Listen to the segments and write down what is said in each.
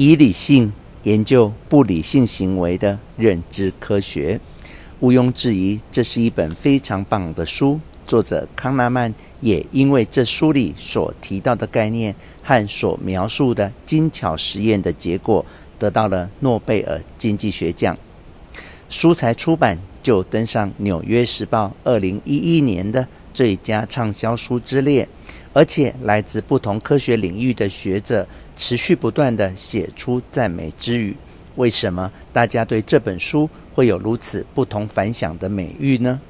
以理性研究不理性行为的认知科学。毋庸置疑，这是一本非常棒的书。作者康纳曼也因为这书里所提到的概念和所描述的精巧实验的结果，得到了诺贝尔经济学奖。书才出版就登上《纽约时报》二零一一年的最佳畅销书之列，而且来自不同科学领域的学者持续不断地写出赞美之语。为什么大家对这本书会有如此不同凡响的美誉呢？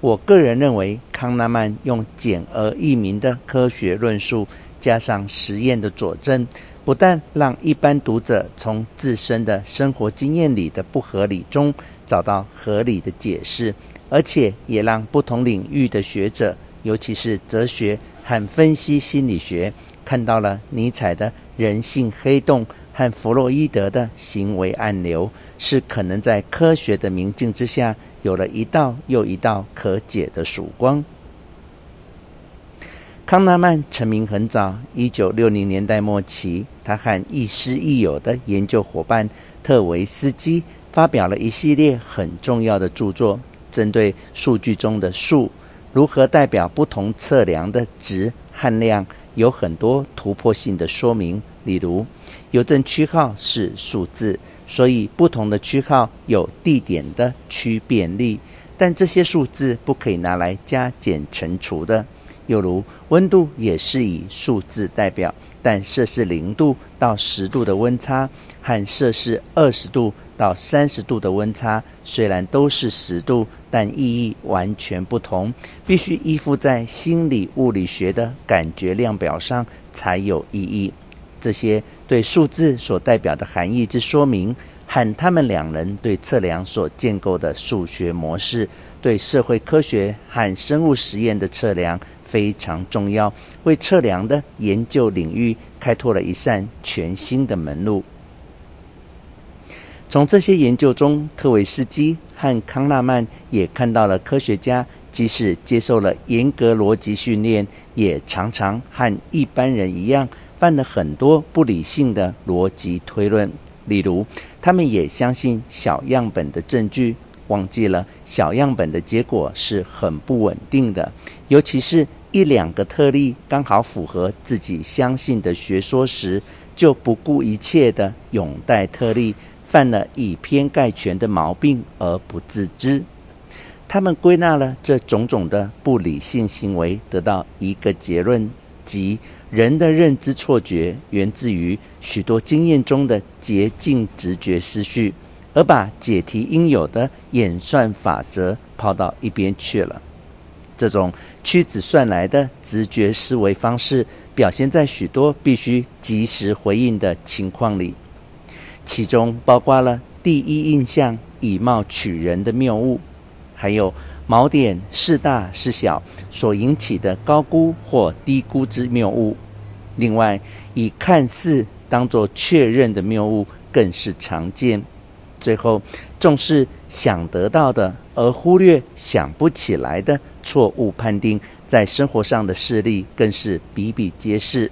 我个人认为，康纳曼用简而易明的科学论述，加上实验的佐证，不但让一般读者从自身的生活经验里的不合理中找到合理的解释，而且也让不同领域的学者，尤其是哲学和分析心理学，看到了尼采的人性黑洞。和弗洛伊德的行为暗流，是可能在科学的明镜之下，有了一道又一道可解的曙光。康纳曼成名很早，一九六零年代末期，他和亦师亦友的研究伙伴特维斯基发表了一系列很重要的著作，针对数据中的数如何代表不同测量的值和量，有很多突破性的说明。例如，邮政区号是数字，所以不同的区号有地点的区变力，但这些数字不可以拿来加减乘除的。又如，温度也是以数字代表，但摄氏零度到十度的温差和摄氏二十度到三十度的温差，虽然都是十度，但意义完全不同，必须依附在心理物理学的感觉量表上才有意义。这些对数字所代表的含义之说明，和他们两人对测量所建构的数学模式，对社会科学和生物实验的测量非常重要，为测量的研究领域开拓了一扇全新的门路。从这些研究中，特维斯基和康纳曼也看到了科学家即使接受了严格逻辑训练，也常常和一般人一样。犯了很多不理性的逻辑推论，例如，他们也相信小样本的证据，忘记了小样本的结果是很不稳定的，尤其是一两个特例刚好符合自己相信的学说时，就不顾一切的拥戴特例，犯了以偏概全的毛病而不自知。他们归纳了这种种的不理性行为，得到一个结论，即。人的认知错觉源自于许多经验中的捷径直觉思绪，而把解题应有的演算法则抛到一边去了。这种屈指算来的直觉思维方式，表现在许多必须及时回应的情况里，其中包括了第一印象以貌取人的谬误，还有。锚点是大是小所引起的高估或低估之谬误，另外以看似当作确认的谬误更是常见。最后重视想得到的而忽略想不起来的错误判定，在生活上的事例更是比比皆是。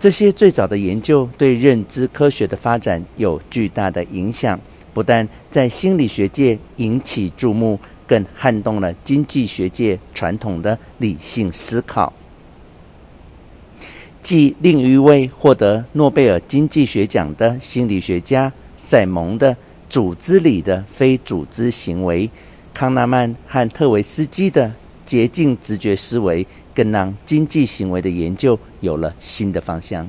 这些最早的研究对认知科学的发展有巨大的影响，不但在心理学界引起注目。更撼动了经济学界传统的理性思考。继另一位获得诺贝尔经济学奖的心理学家赛蒙的“组织里的非组织行为”，康纳曼和特维斯基的捷径直觉思维，更让经济行为的研究有了新的方向。